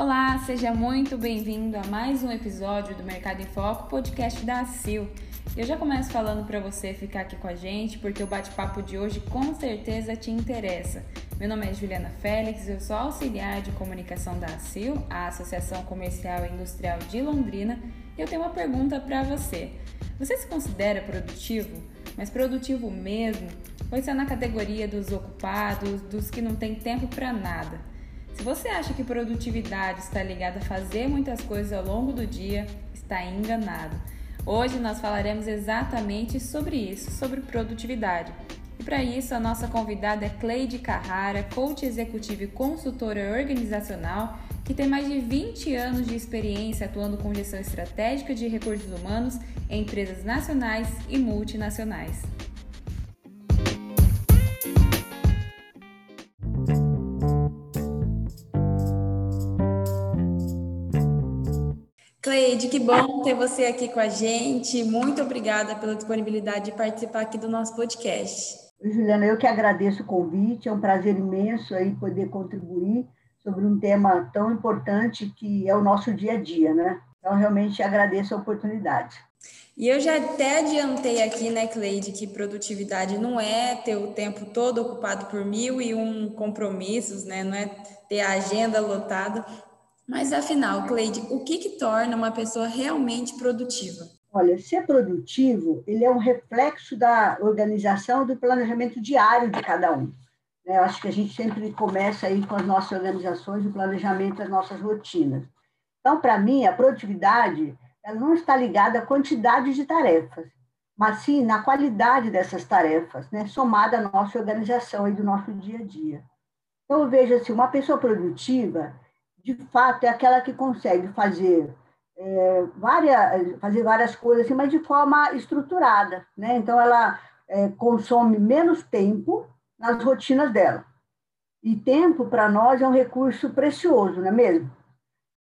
Olá, seja muito bem-vindo a mais um episódio do Mercado em Foco, podcast da ACIL. Eu já começo falando para você ficar aqui com a gente, porque o bate-papo de hoje com certeza te interessa. Meu nome é Juliana Félix, eu sou auxiliar de comunicação da ACIL, a Associação Comercial e Industrial de Londrina, e eu tenho uma pergunta para você. Você se considera produtivo? Mas produtivo mesmo? Ou está na categoria dos ocupados, dos que não têm tempo para nada? Se você acha que produtividade está ligada a fazer muitas coisas ao longo do dia, está enganado. Hoje nós falaremos exatamente sobre isso, sobre produtividade. E para isso, a nossa convidada é Cleide Carrara, coach executivo e consultora organizacional, que tem mais de 20 anos de experiência atuando com gestão estratégica de recursos humanos em empresas nacionais e multinacionais. Cleide, que bom ter você aqui com a gente. Muito obrigada pela disponibilidade de participar aqui do nosso podcast. Juliana, eu que agradeço o convite, é um prazer imenso aí poder contribuir sobre um tema tão importante que é o nosso dia a dia, né? Então, realmente agradeço a oportunidade. E eu já até adiantei aqui, né, Cleide, que produtividade não é ter o tempo todo ocupado por mil e um compromissos, né? Não é ter a agenda lotada, mas afinal, Cleide, o que, que torna uma pessoa realmente produtiva? Olha, ser produtivo, ele é um reflexo da organização do planejamento diário de cada um. Né? Eu acho que a gente sempre começa aí com as nossas organizações, o planejamento das nossas rotinas. Então, para mim, a produtividade ela não está ligada à quantidade de tarefas, mas sim na qualidade dessas tarefas, né? somada à nossa organização e do nosso dia a dia. Então, eu vejo assim, uma pessoa produtiva, de fato, é aquela que consegue fazer é, várias, fazer várias coisas, assim, mas de forma estruturada. Né? Então, ela é, consome menos tempo nas rotinas dela. E tempo, para nós, é um recurso precioso, não é mesmo?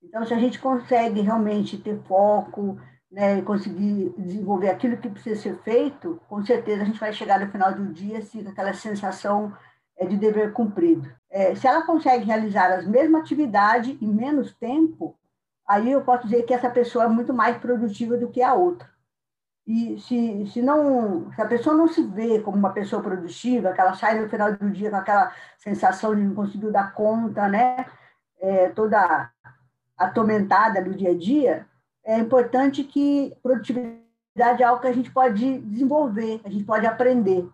Então, se a gente consegue realmente ter foco, né, conseguir desenvolver aquilo que precisa ser feito, com certeza a gente vai chegar no final do dia assim, com aquela sensação é de dever cumprido. É, se ela consegue realizar as mesmas atividades em menos tempo, aí eu posso dizer que essa pessoa é muito mais produtiva do que a outra. E se, se, não, se a pessoa não se vê como uma pessoa produtiva, que ela sai no final do dia com aquela sensação de não conseguir dar conta, né? É, toda atormentada no dia a dia, é importante que produtividade é algo que a gente pode desenvolver, a gente pode aprender.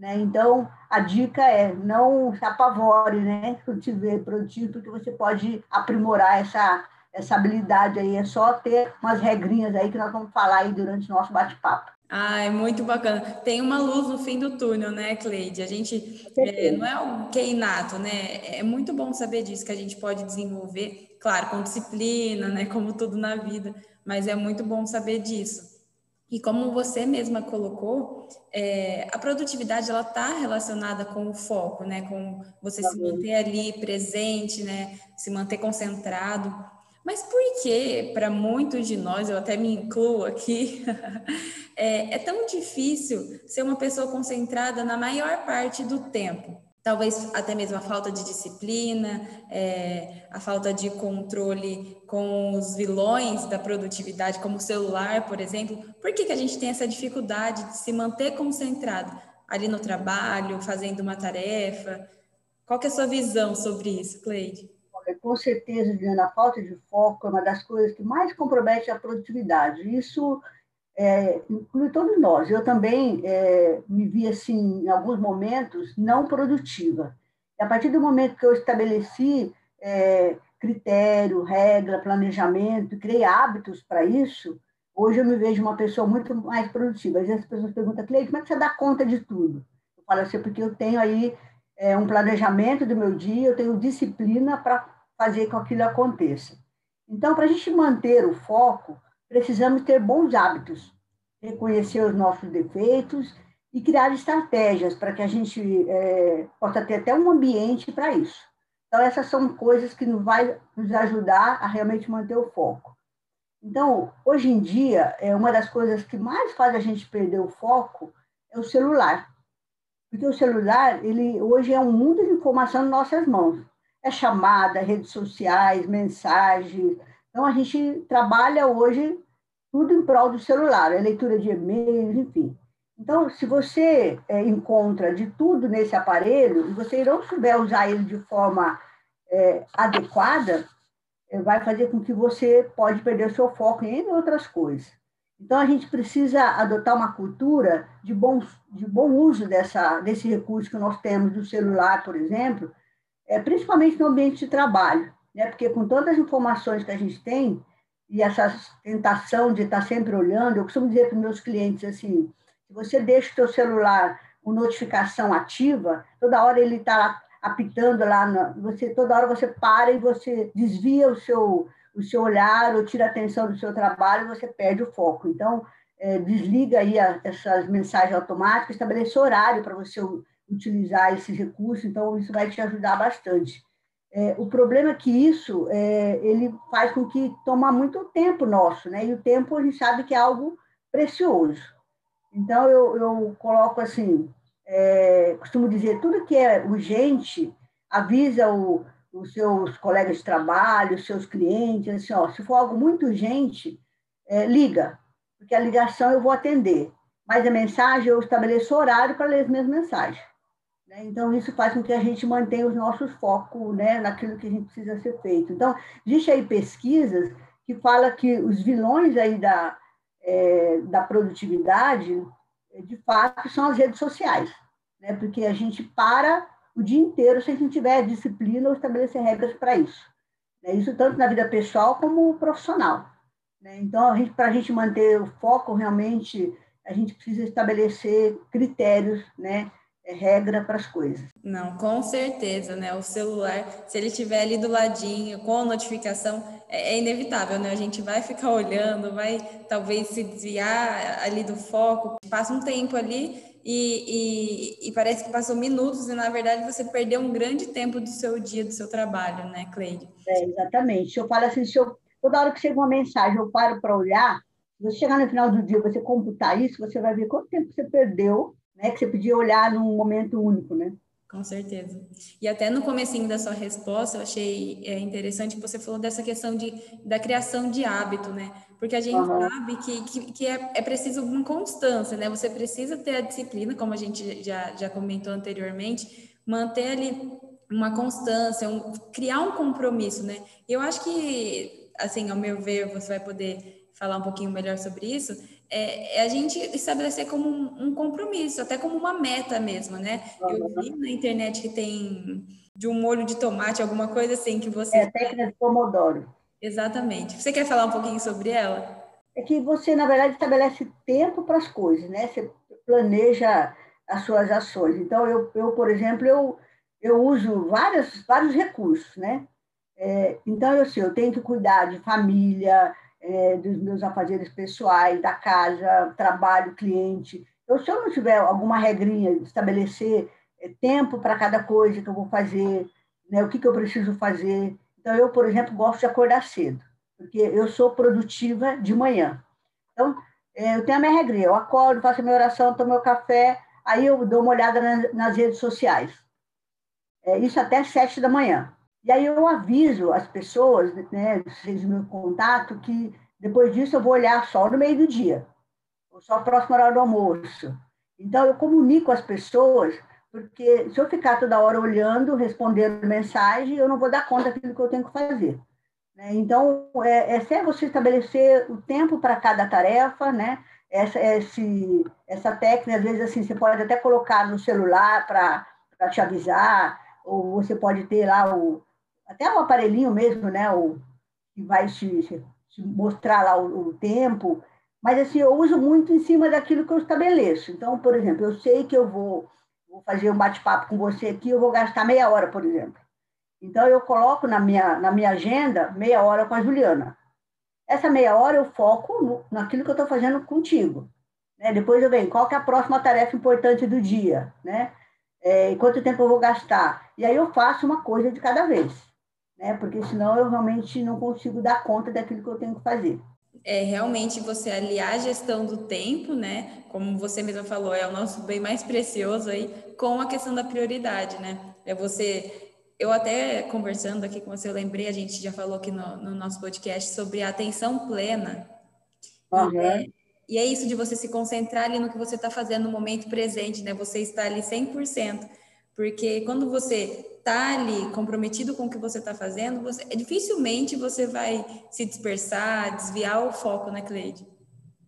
Né? Então, a dica é não se apavore né? quando te ver produtivo, porque você pode aprimorar essa, essa habilidade aí. É só ter umas regrinhas aí que nós vamos falar aí durante o nosso bate-papo. Ah, é muito bacana. Tem uma luz no fim do túnel, né, Cleide? A gente é, não é o que é inato, né? É muito bom saber disso, que a gente pode desenvolver, claro, com disciplina, né? Como tudo na vida, mas é muito bom saber disso. E como você mesma colocou, é, a produtividade ela está relacionada com o foco, né? Com você se manter ali presente, né? Se manter concentrado. Mas por que, para muitos de nós, eu até me incluo aqui, é, é tão difícil ser uma pessoa concentrada na maior parte do tempo? Talvez até mesmo a falta de disciplina, é, a falta de controle com os vilões da produtividade, como o celular, por exemplo. Por que, que a gente tem essa dificuldade de se manter concentrado ali no trabalho, fazendo uma tarefa? Qual que é a sua visão sobre isso, Cleide? Com certeza, Diana, a falta de foco é uma das coisas que mais compromete a produtividade. Isso é, inclui todos nós. Eu também é, me vi, assim, em alguns momentos, não produtiva. E a partir do momento que eu estabeleci é, critério, regra, planejamento, criei hábitos para isso, hoje eu me vejo uma pessoa muito mais produtiva. Às vezes as pessoas perguntam, Cleide, como é que você dá conta de tudo? Eu falo assim, porque eu tenho aí é, um planejamento do meu dia, eu tenho disciplina para fazer com que aquilo aconteça. Então, para a gente manter o foco, precisamos ter bons hábitos, reconhecer os nossos defeitos e criar estratégias para que a gente é, possa ter até um ambiente para isso. Então, essas são coisas que nos vai nos ajudar a realmente manter o foco. Então, hoje em dia, é uma das coisas que mais faz a gente perder o foco é o celular. Porque o celular, ele hoje é um mundo de informação em nossas mãos. é chamada, redes sociais, mensagens. Então, a gente trabalha hoje tudo em prol do celular, é leitura de e-mails, enfim. Então, se você é, encontra de tudo nesse aparelho e você não souber usar ele de forma é, adequada, é, vai fazer com que você pode perder o seu foco em outras coisas. Então, a gente precisa adotar uma cultura de bom, de bom uso dessa, desse recurso que nós temos do celular, por exemplo, é, principalmente no ambiente de trabalho, né? porque com todas as informações que a gente tem, e essa tentação de estar sempre olhando, eu costumo dizer para os meus clientes assim, se você deixa o seu celular com notificação ativa, toda hora ele está apitando lá, você toda hora você para e você desvia o seu o seu olhar ou tira a atenção do seu trabalho, você perde o foco. Então, é, desliga aí a, essas mensagens automáticas, estabeleça horário para você utilizar esses recursos, então isso vai te ajudar bastante. É, o problema é que isso é, ele faz com que toma muito tempo nosso, né? E o tempo a gente sabe que é algo precioso. Então eu, eu coloco assim, é, costumo dizer tudo que é urgente avisa o, os seus colegas de trabalho, os seus clientes, assim, ó, se for algo muito urgente, é, liga, porque a ligação eu vou atender, mas a mensagem eu estabeleço horário para ler as minhas mensagens. Né? Então, isso faz com que a gente mantenha os nossos focos né, naquilo que a gente precisa ser feito. Então, existe aí pesquisas que fala que os vilões aí da, é, da produtividade, de fato, são as redes sociais, né? porque a gente para o dia inteiro se a gente tiver disciplina ou estabelecer regras para isso. Né? Isso tanto na vida pessoal como profissional. Né? Então, para a gente manter o foco, realmente, a gente precisa estabelecer critérios, né? É regra para as coisas. Não, com certeza, né? O celular, se ele estiver ali do ladinho, com a notificação, é, é, inevitável, né? A gente vai ficar olhando, vai talvez se desviar ali do foco, passa um tempo ali e, e, e, parece que passou minutos e, na verdade, você perdeu um grande tempo do seu dia, do seu trabalho, né, Cleide? É, exatamente. Eu falo assim, se eu, toda hora que chega uma mensagem, eu paro para olhar, se você chegar no final do dia, você computar isso, você vai ver quanto tempo você perdeu, né, que você podia olhar num momento único, né? Com certeza. E até no comecinho da sua resposta, eu achei é, interessante que você falou dessa questão de, da criação de hábito, né? Porque a gente uhum. sabe que, que, que é, é, preciso uma constância, né? Você precisa ter a disciplina, como a gente já, já comentou anteriormente, manter ali uma constância, um, criar um compromisso, né? Eu acho que, assim, ao meu ver, você vai poder falar um pouquinho melhor sobre isso, é, é, a gente estabelecer como um, um, compromisso, até como uma meta mesmo, né? Eu vi na internet que tem de um molho de tomate, alguma coisa assim que você. É a técnica de Pomodoro. Exatamente. Você quer falar um pouquinho sobre ela? É que você, na verdade, estabelece tempo para as coisas, né? Você planeja as suas ações. Então, eu, eu por exemplo, eu, eu uso vários, vários recursos, né? É, então, eu sei, eu tenho que cuidar de família, é, dos meus afazeres pessoais, da casa, trabalho, cliente. Então, se eu não tiver alguma regrinha, estabelecer é, tempo para cada coisa que eu vou fazer, né, o que, que eu preciso fazer. Então, eu, por exemplo, gosto de acordar cedo, porque eu sou produtiva de manhã. Então, é, eu tenho a minha regrinha, eu acordo, faço a minha oração, tomo meu café, aí eu dou uma olhada nas, nas redes sociais. É, isso até sete da manhã. E aí eu aviso as pessoas, né, vocês meu contato, que depois disso eu vou olhar só no meio do dia, ou só próximo horário do almoço. Então eu comunico às pessoas, porque se eu ficar toda hora olhando, respondendo mensagem, eu não vou dar conta daquilo que eu tenho que fazer. Né? Então, é, é você estabelecer o tempo para cada tarefa, né? Essa, esse, essa técnica, às vezes, assim, você pode até colocar no celular para te avisar, ou você pode ter lá o, até o aparelhinho mesmo, né, o, que vai te, te mostrar lá o, o, tempo, mas assim, eu uso muito em cima daquilo que eu estabeleço. Então, por exemplo, eu sei que eu vou, vou fazer um bate-papo com você aqui, eu vou gastar meia hora, por exemplo. Então, eu coloco na minha, na minha agenda meia hora com a Juliana. Essa meia hora eu foco no, naquilo que eu estou fazendo contigo. Né? Depois eu venho, qual que é a próxima tarefa importante do dia? Né? É, quanto tempo eu vou gastar? E aí eu faço uma coisa de cada vez né? Porque senão eu realmente não consigo dar conta daquilo que eu tenho que fazer. É realmente você aliar a gestão do tempo, né? Como você mesma falou, é o nosso bem mais precioso aí, com a questão da prioridade, né? É você eu até conversando aqui com você, eu lembrei, a gente já falou aqui no, no nosso podcast sobre a atenção plena. Uhum. E, é, e é isso de você se concentrar ali no que você está fazendo no momento presente, né? Você está ali 100%. Porque quando você está ali comprometido com o que você está fazendo, você, dificilmente você vai se dispersar, desviar o foco, né, Cleide?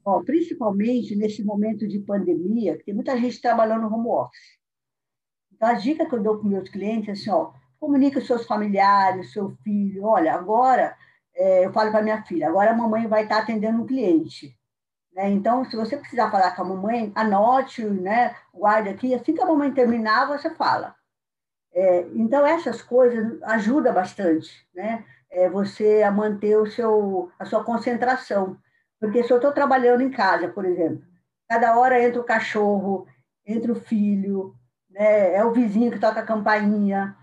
Bom, principalmente nesse momento de pandemia, tem muita gente trabalhando no home office. Então, a dica que eu dou para meus clientes é assim, ó, comunique os seus familiares, seu filho, olha, agora, é, eu falo para minha filha, agora a mamãe vai estar tá atendendo um cliente. Né? Então, se você precisar falar com a mamãe, anote, né? guarde aqui, assim que a mamãe terminar, você fala. É, então, essas coisas ajudam bastante, né? É, você a manter o seu, a sua concentração. Porque se eu estou trabalhando em casa, por exemplo, cada hora entra o cachorro, entra o filho, né? é o vizinho que toca a campainha,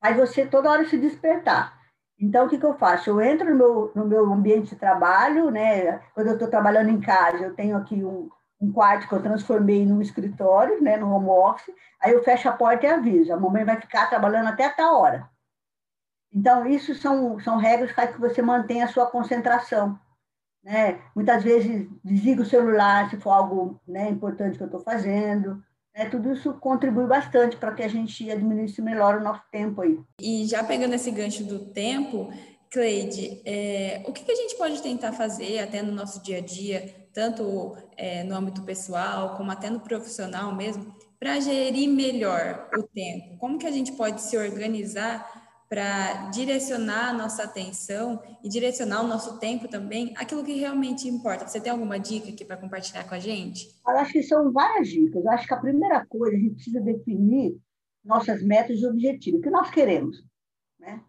faz você toda hora se despertar. Então, o que, que eu faço? Eu entro no meu, no meu ambiente de trabalho, né? Quando eu estou trabalhando em casa, eu tenho aqui um, um quarto que eu transformei num escritório, né, no home office. Aí eu fecho a porta e aviso: a mamãe vai ficar trabalhando até tal hora. Então, isso são, são regras fazem que você mantenha a sua concentração. Né? Muitas vezes, desliga o celular se for algo né, importante que eu estou fazendo. É, tudo isso contribui bastante para que a gente administre melhor o nosso tempo aí. E já pegando esse gancho do tempo, Cleide, é, o que, que, a gente pode tentar fazer até no nosso dia a dia, tanto é, no âmbito pessoal como até no profissional mesmo, para gerir melhor o tempo? Como que a gente pode se organizar para direcionar a nossa atenção e direcionar o nosso tempo também aquilo que realmente importa. Você tem alguma dica aqui para compartilhar com a gente? Eu acho que são várias dicas. Eu acho que a primeira coisa, a gente precisa definir nossas metas e objetivos, o que nós queremos. Né?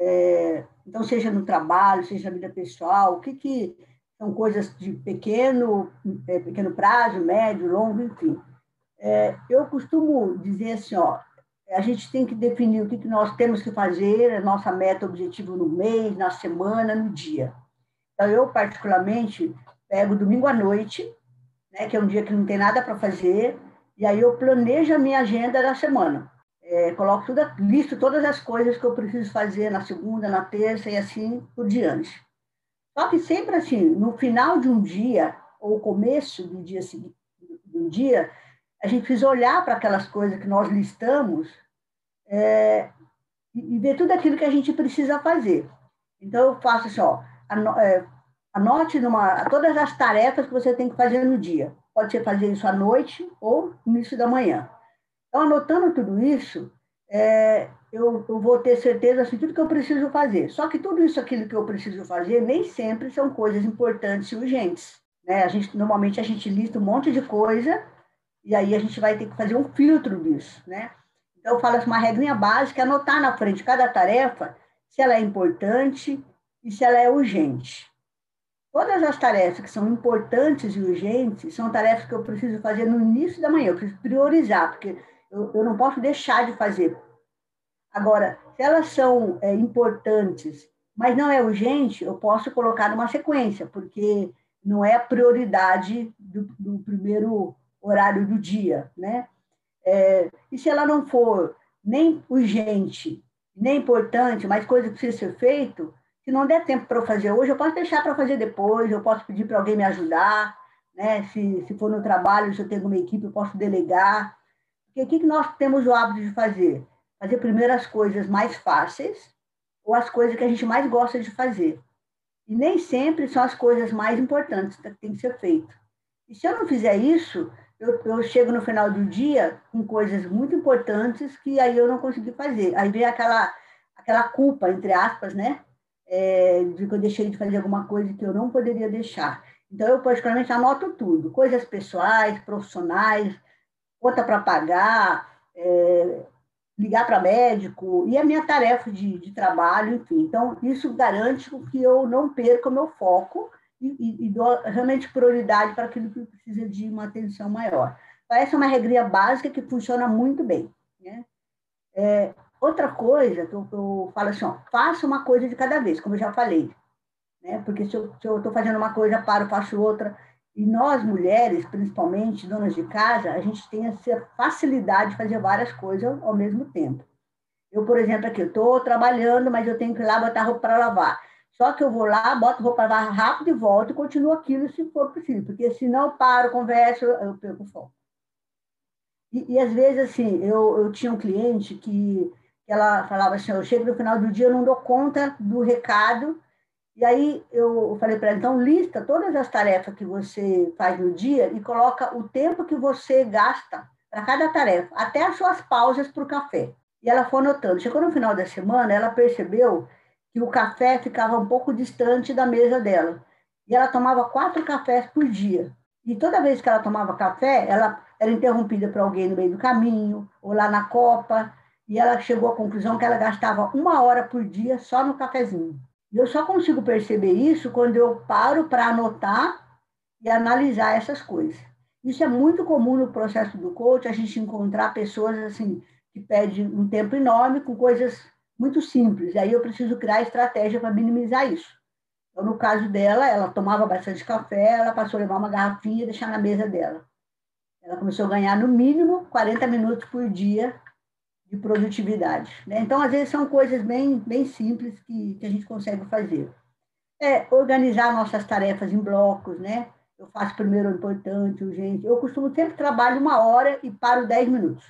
É, então, seja no trabalho, seja na vida pessoal, o que, que são coisas de pequeno, é, pequeno prazo, médio, longo, enfim. É, eu costumo dizer assim, ó, a gente tem que definir o que, que nós temos que fazer, a nossa meta, objetivo no mês, na semana, no dia. Então, eu, particularmente, pego domingo à noite, né, que é um dia que não tem nada para fazer, e aí eu planejo a minha agenda da semana. É, coloco tudo, listo todas as coisas que eu preciso fazer na segunda, na terça e assim por diante. Só que sempre assim, no final de um dia, ou começo do dia seguinte, do dia, a gente precisa olhar para aquelas coisas que nós listamos é, e ver tudo aquilo que a gente precisa fazer. Então, eu faço assim, ó, é, anote numa, todas as tarefas que você tem que fazer no dia. Pode ser fazer isso à noite ou no início da manhã. Então, anotando tudo isso, é, eu, eu, vou ter certeza de assim, tudo que eu preciso fazer. Só que tudo isso, aquilo que eu preciso fazer, nem sempre são coisas importantes e urgentes. Né? A gente, normalmente, a gente lista um monte de coisa e aí a gente vai ter que fazer um filtro disso, né? Então, eu falo assim, uma regrinha básica é anotar na frente cada tarefa se ela é importante e se ela é urgente. Todas as tarefas que são importantes e urgentes são tarefas que eu preciso fazer no início da manhã, eu preciso priorizar, porque eu, eu não posso deixar de fazer. Agora, se elas são é, importantes, mas não é urgente, eu posso colocar numa sequência, porque não é a prioridade do, do primeiro horário do dia, né? É, e se ela não for nem urgente, nem importante, mas coisa que precisa ser feito, se não der tempo para fazer hoje, eu posso deixar para fazer depois, eu posso pedir para alguém me ajudar, né? Se, se for no trabalho, se eu tenho uma equipe, eu posso delegar. Porque o que, que nós temos o hábito de fazer? Fazer primeiro as coisas mais fáceis ou as coisas que a gente mais gosta de fazer. E nem sempre são as coisas mais importantes que tem que ser feito. E se eu não fizer isso, eu, eu chego no final do dia com coisas muito importantes que aí eu não consegui fazer. Aí vem aquela, aquela culpa, entre aspas, né? É, de que eu deixei de fazer alguma coisa que eu não poderia deixar. Então, eu, particularmente, anoto tudo: coisas pessoais, profissionais, conta para pagar, é, ligar para médico, e a minha tarefa de, de trabalho, enfim. Então, isso garante que eu não perca o meu foco e, e dou realmente prioridade para aquilo que precisa de uma atenção maior. Então, essa é uma regrinha básica que funciona muito bem. Né? É, outra coisa que eu, eu, falo assim, ó, faça uma coisa de cada vez, como eu já falei. Né? Porque se eu estou fazendo uma coisa, paro, faço outra. E nós, mulheres, principalmente donas de casa, a gente tem essa facilidade de fazer várias coisas ao mesmo tempo. Eu, por exemplo, aqui, estou trabalhando, mas eu tenho que ir lá botar roupa para lavar. Só que eu vou lá, boto roupa lavar rápido e volto e continuo aquilo se for possível, porque senão eu paro, converso, eu perco o foco. E, e às vezes, assim, eu, eu tinha um cliente que ela falava assim, eu chego no final do dia, eu não dou conta do recado, e aí eu falei para ela, então lista todas as tarefas que você faz no dia e coloca o tempo que você gasta para cada tarefa, até as suas pausas para o café. E ela foi anotando. Chegou no final da semana, ela percebeu que o café ficava um pouco distante da mesa dela. E ela tomava quatro cafés por dia. E toda vez que ela tomava café, ela era interrompida por alguém no meio do caminho, ou lá na copa, e ela chegou à conclusão que ela gastava uma hora por dia só no cafezinho. E eu só consigo perceber isso quando eu paro para anotar e analisar essas coisas. Isso é muito comum no processo do coach, a gente encontrar pessoas assim que pedem um tempo enorme com coisas muito simples. E aí eu preciso criar estratégia para minimizar isso. Então, no caso dela, ela tomava bastante café, ela passou a levar uma garrafinha e deixar na mesa dela. Ela começou a ganhar, no mínimo, 40 minutos por dia de produtividade. Né? Então, às vezes, são coisas bem, bem simples que, que a gente consegue fazer. É organizar nossas tarefas em blocos, né? Eu faço primeiro o importante, urgente. Eu costumo sempre trabalhar uma hora e paro 10 minutos.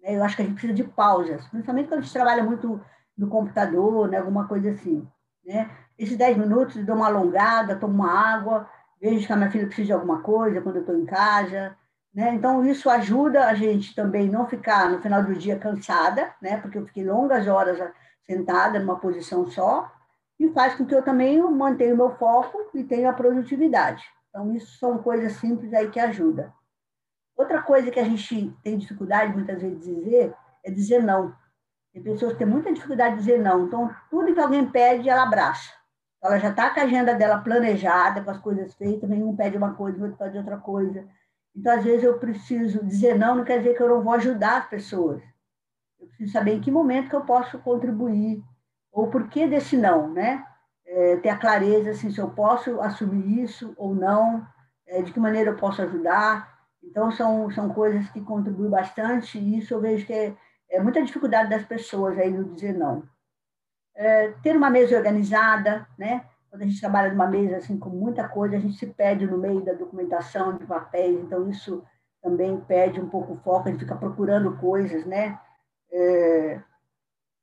Né? Eu acho que a gente precisa de pausas, principalmente quando a gente trabalha muito no computador, né? alguma coisa assim. Né? Esses 10 minutos, dou uma alongada, tomo uma água, vejo que a minha filha precisa de alguma coisa quando eu estou em casa, né? Então, isso ajuda a gente também não ficar no final do dia cansada, né? porque eu fiquei longas horas sentada numa posição só, e faz com que eu também mantenha o meu foco e tenha a produtividade. Então, isso são coisas simples aí que ajudam. Outra coisa que a gente tem dificuldade muitas vezes de dizer é dizer não. Tem pessoas que têm muita dificuldade de dizer não. Então, tudo que alguém pede, ela abraça. Ela já está com a agenda dela planejada, com as coisas feitas, nenhum pede uma coisa, o outro pede outra coisa. Então, às vezes, eu preciso dizer não, não quer dizer que eu não vou ajudar as pessoas. Eu preciso saber em que momento que eu posso contribuir, ou por que desse não, né? É, ter a clareza assim, se eu posso assumir isso ou não, é, de que maneira eu posso ajudar. Então, são, são coisas que contribuem bastante, e isso eu vejo que é, é muita dificuldade das pessoas aí no dizer não. É, ter uma mesa organizada, né? quando a gente trabalha numa mesa assim com muita coisa, a gente se perde no meio da documentação de papéis, então isso também perde um pouco o foco, a gente fica procurando coisas, né? É...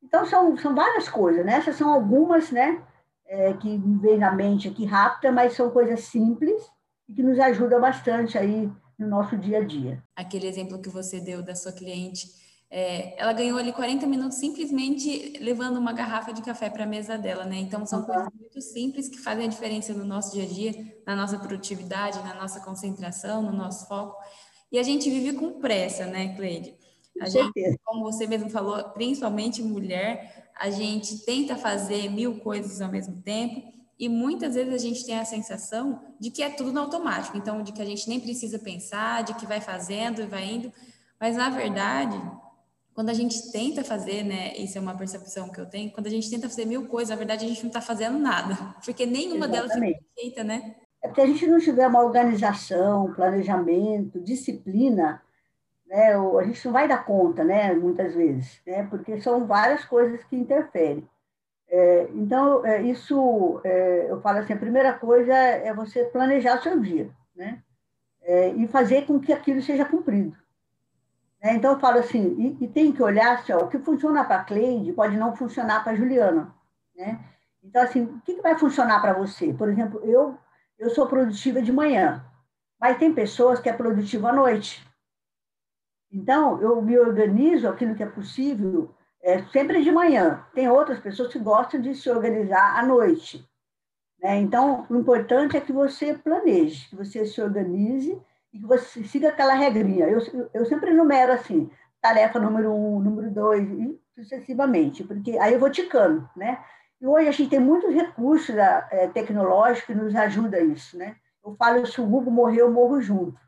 Então são, são várias coisas, né? Essas são algumas, né? É, que me vem na mente aqui rápida, mas são coisas simples e que nos ajudam bastante aí no nosso dia a dia. Aquele exemplo que você deu da sua cliente é, ela ganhou ali 40 minutos simplesmente levando uma garrafa de café para a mesa dela, né? Então são uhum. coisas muito simples que fazem a diferença no nosso dia a dia, na nossa produtividade, na nossa concentração, no nosso foco. E a gente vive com pressa, né, Cleide? A gente, como você mesmo falou, principalmente mulher, a gente tenta fazer mil coisas ao mesmo tempo e muitas vezes a gente tem a sensação de que é tudo no automático, então de que a gente nem precisa pensar, de que vai fazendo e vai indo, mas na verdade quando a gente tenta fazer, né, isso é uma percepção que eu tenho, quando a gente tenta fazer mil coisas, na verdade a gente não está fazendo nada, porque nenhuma Exatamente. delas é feita, né? É porque a gente não tiver uma organização, planejamento, disciplina, né, a gente não vai dar conta, né, muitas vezes, né, porque são várias coisas que interferem. É, então, é, isso, é, eu falo assim, a primeira coisa é você planejar o seu dia, né, é, e fazer com que aquilo seja cumprido. Né? Então, eu falo assim, e, e tem que olhar assim, o que funciona para a Cleide pode não funcionar para a Juliana. Né? Então, assim, o que, que vai funcionar para você? Por exemplo, eu, eu sou produtiva de manhã, mas tem pessoas que é produtiva à noite. Então, eu me organizo aquilo que é possível é, sempre de manhã. Tem outras pessoas que gostam de se organizar à noite. Né? Então, o importante é que você planeje, que você se organize e você siga aquela regrinha. Eu, eu sempre enumero assim, tarefa número um, número dois, e sucessivamente, porque aí eu vou ticando, né? E hoje a gente tem muitos recursos é, tecnológicos que nos ajudam a isso, né? Eu falo, se o Google morrer, eu morro junto,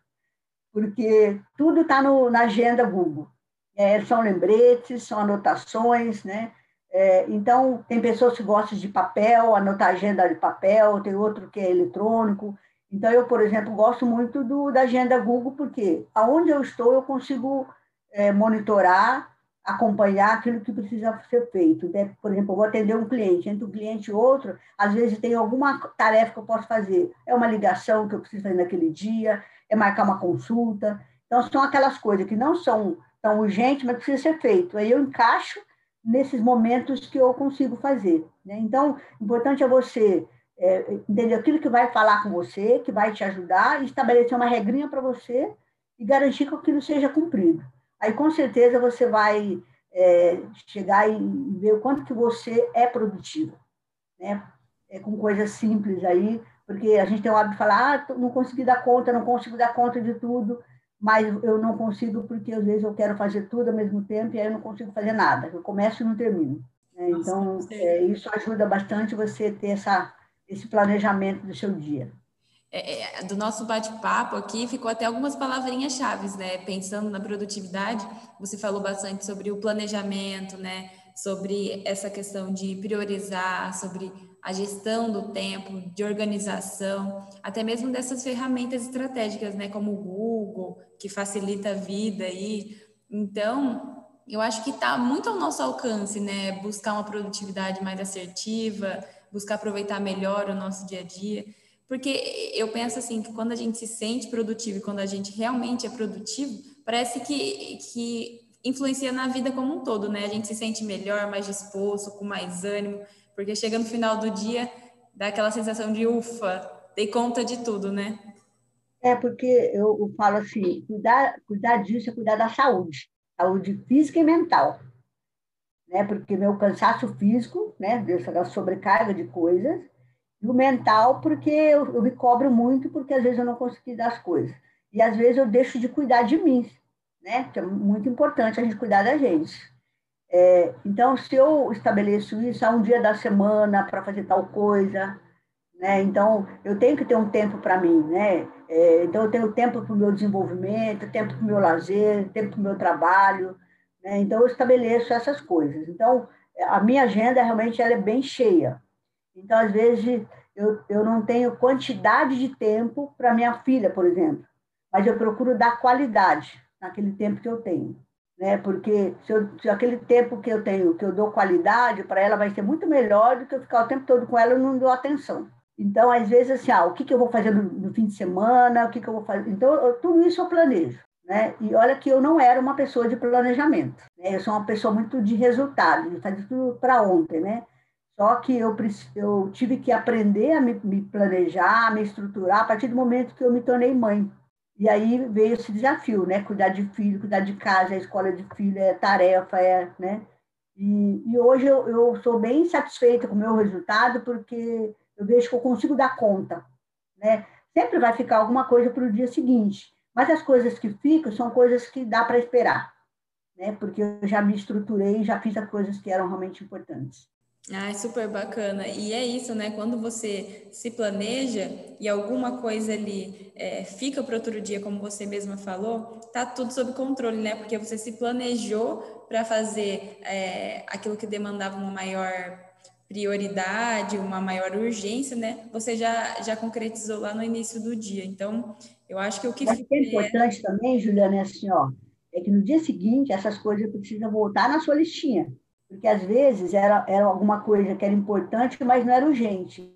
porque tudo está na agenda Google. É, são lembretes, são anotações, né? É, então, tem pessoas que gostam de papel, anotar agenda de papel, tem outro que é eletrônico. Então, eu, por exemplo, gosto muito do, da agenda Google, porque aonde eu estou, eu consigo é, monitorar acompanhar aquilo que precisa ser feito. Né? Por exemplo, eu vou atender um cliente, entre um cliente e outro, às vezes tem alguma tarefa que eu posso fazer. É uma ligação que eu preciso fazer naquele dia, é marcar uma consulta. Então, são aquelas coisas que não são tão urgentes, mas precisam ser feito. Aí eu encaixo nesses momentos que eu consigo fazer. Né? Então, importante é você é, entender aquilo que vai falar com você, que vai te ajudar, estabelecer uma regrinha para você e garantir que aquilo seja cumprido. Aí, com certeza, você vai é, chegar e ver o quanto que você é produtivo, né? É, com coisas simples aí, porque a gente tem o hábito de falar, ah, não consegui dar conta, não consigo dar conta de tudo, mas eu não consigo porque às vezes eu quero fazer tudo ao mesmo tempo e aí eu não consigo fazer nada, eu começo e não termino. Né? Então, é, isso ajuda bastante você ter essa, esse planejamento do seu dia. É, é, do nosso bate-papo aqui, ficou até algumas palavrinhas chaves, né? Pensando na produtividade, você falou bastante sobre o planejamento, né? Sobre essa questão de priorizar, sobre a gestão do tempo, de organização, até mesmo dessas ferramentas estratégicas, né? Como o Google, que facilita a vida aí. Então, eu acho que está muito ao nosso alcance, né? Buscar uma produtividade mais assertiva, buscar aproveitar melhor o nosso dia a dia. Porque eu penso assim, que quando a gente se sente produtivo e quando a gente realmente é produtivo, parece que, que influencia na vida como um todo, né? A gente se sente melhor, mais disposto, com mais ânimo, porque chega no final do dia, dá aquela sensação de ufa, dei conta de tudo, né? É, porque eu, eu falo assim, cuidar, cuidar disso é cuidar da saúde, saúde física e mental. Né? Porque meu cansaço físico, né, dessa sobrecarga de coisas, e o mental, porque eu, eu, me cobro muito, porque às vezes eu não consegui dar as coisas. E às vezes eu deixo de cuidar de mim, né? Que é muito importante a gente cuidar da gente. É, então, se eu estabeleço isso, há um dia da semana para fazer tal coisa, né? Então, eu tenho que ter um tempo para mim, né? É, então, eu tenho tempo para o meu desenvolvimento, tempo para o meu lazer, tempo para o meu trabalho, né? Então, eu estabeleço essas coisas. Então, a minha agenda realmente ela é bem cheia. Então, às vezes, eu, eu não tenho quantidade de tempo para minha filha, por exemplo, mas eu procuro dar qualidade naquele tempo que eu tenho. Né? Porque se, eu, se aquele tempo que eu tenho, que eu dou qualidade, para ela vai ser muito melhor do que eu ficar o tempo todo com ela e não dou atenção. Então, às vezes, assim, ah, o que, que eu vou fazer no, no fim de semana, o que, que eu vou fazer. Então, eu, tudo isso eu planejo. Né? E olha que eu não era uma pessoa de planejamento. Né? Eu sou uma pessoa muito de resultado, de fazer tudo para ontem, né? Só que eu, eu tive que aprender a me, me, planejar, a me estruturar a partir do momento que eu me tornei mãe. E aí veio esse desafio, né? Cuidar de filho, cuidar de casa, a escola de filho é tarefa, é, né? E, e hoje eu, eu sou bem satisfeita com o meu resultado, porque eu vejo que eu consigo dar conta, né? Sempre vai ficar alguma coisa para o dia seguinte, mas as coisas que ficam são coisas que dá para esperar, né? Porque eu já me estruturei, já fiz as coisas que eram realmente importantes. Ah, é super bacana. E é isso, né? Quando você se planeja e alguma coisa ali é, fica para outro dia, como você mesma falou, tá tudo sob controle, né? Porque você se planejou para fazer é, aquilo que demandava uma maior prioridade, uma maior urgência, né? Você já, já concretizou lá no início do dia. Então, eu acho que o que... Mas o que é importante também, Juliana, é assim, ó, é que no dia seguinte essas coisas precisam voltar na sua listinha porque às vezes era, era alguma coisa que era importante, mas não era urgente.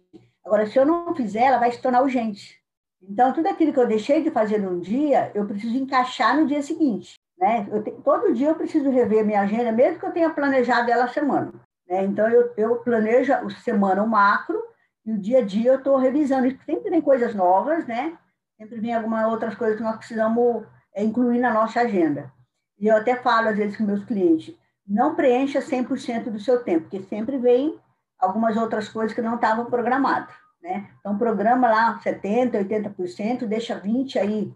Agora, se eu não fizer, ela vai se tornar urgente. Então, tudo aquilo que eu deixei de fazer num dia, eu preciso encaixar no dia seguinte. Né? Te, todo dia eu preciso rever minha agenda, mesmo que eu tenha planejado ela a semana. Né? Então, eu, eu planejo a semana o macro e o dia a dia eu estou revisando. Sempre tem coisas novas, né? Sempre vem algumas outras coisas que nós precisamos é, incluir na nossa agenda. E eu até falo, às vezes, com meus clientes, não preencha 100% do seu tempo, porque sempre vem algumas outras coisas que não estavam programadas, né? Então, programa lá 70%, 80%, deixa 20% aí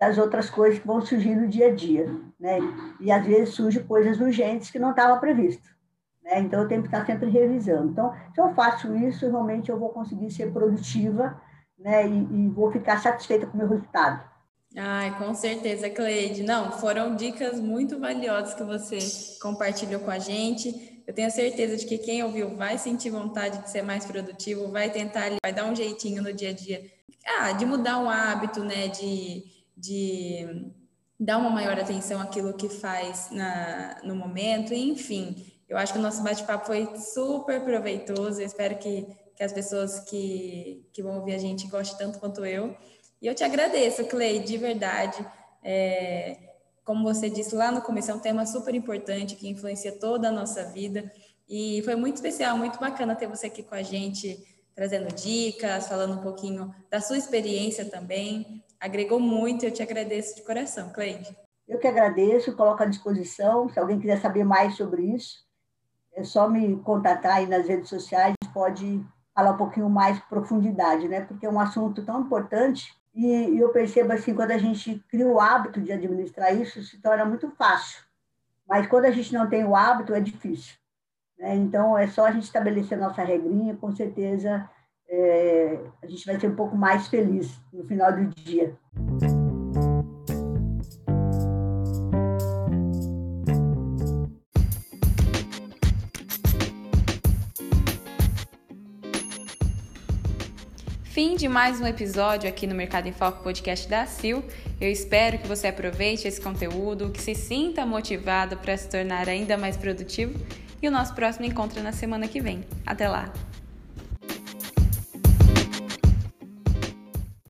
das outras coisas que vão surgir no dia a dia, né? E às vezes surgem coisas urgentes que não estavam previstas, né? Então, eu tenho que estar sempre revisando. Então, se eu faço isso, realmente eu vou conseguir ser produtiva, né? E, e vou ficar satisfeita com o meu resultado. Ai, com certeza, Cleide. Não, foram dicas muito valiosas que você compartilhou com a gente. Eu tenho certeza de que quem ouviu vai sentir vontade de ser mais produtivo, vai tentar, vai dar um jeitinho no dia a dia. Ah, de mudar um hábito, né? De, de dar uma maior atenção àquilo que faz na, no momento, enfim. Eu acho que o nosso bate-papo foi super proveitoso. Eu espero que, que as pessoas que, que vão ouvir a gente gostem tanto quanto eu. E eu te agradeço, Clay, de verdade. É, como você disse lá no começo, é um tema super importante que influencia toda a nossa vida. E foi muito especial, muito bacana ter você aqui com a gente, trazendo dicas, falando um pouquinho da sua experiência também. Agregou muito, eu te agradeço de coração, Cleide. Eu que agradeço, coloco à disposição. Se alguém quiser saber mais sobre isso, é só me contatar aí nas redes sociais, pode falar um pouquinho mais profundidade, né? Porque é um assunto tão importante e, eu percebo assim, quando a gente cria o hábito de administrar isso, se torna muito fácil. Mas quando a gente não tem o hábito, é difícil. Né? Então, é só a gente estabelecer a nossa regrinha, com certeza é, a gente vai ser um pouco mais feliz no final do dia. Fim de mais um episódio aqui no Mercado em Foco Podcast da Sil. Eu espero que você aproveite esse conteúdo, que se sinta motivado para se tornar ainda mais produtivo. E o nosso próximo encontro é na semana que vem. Até lá!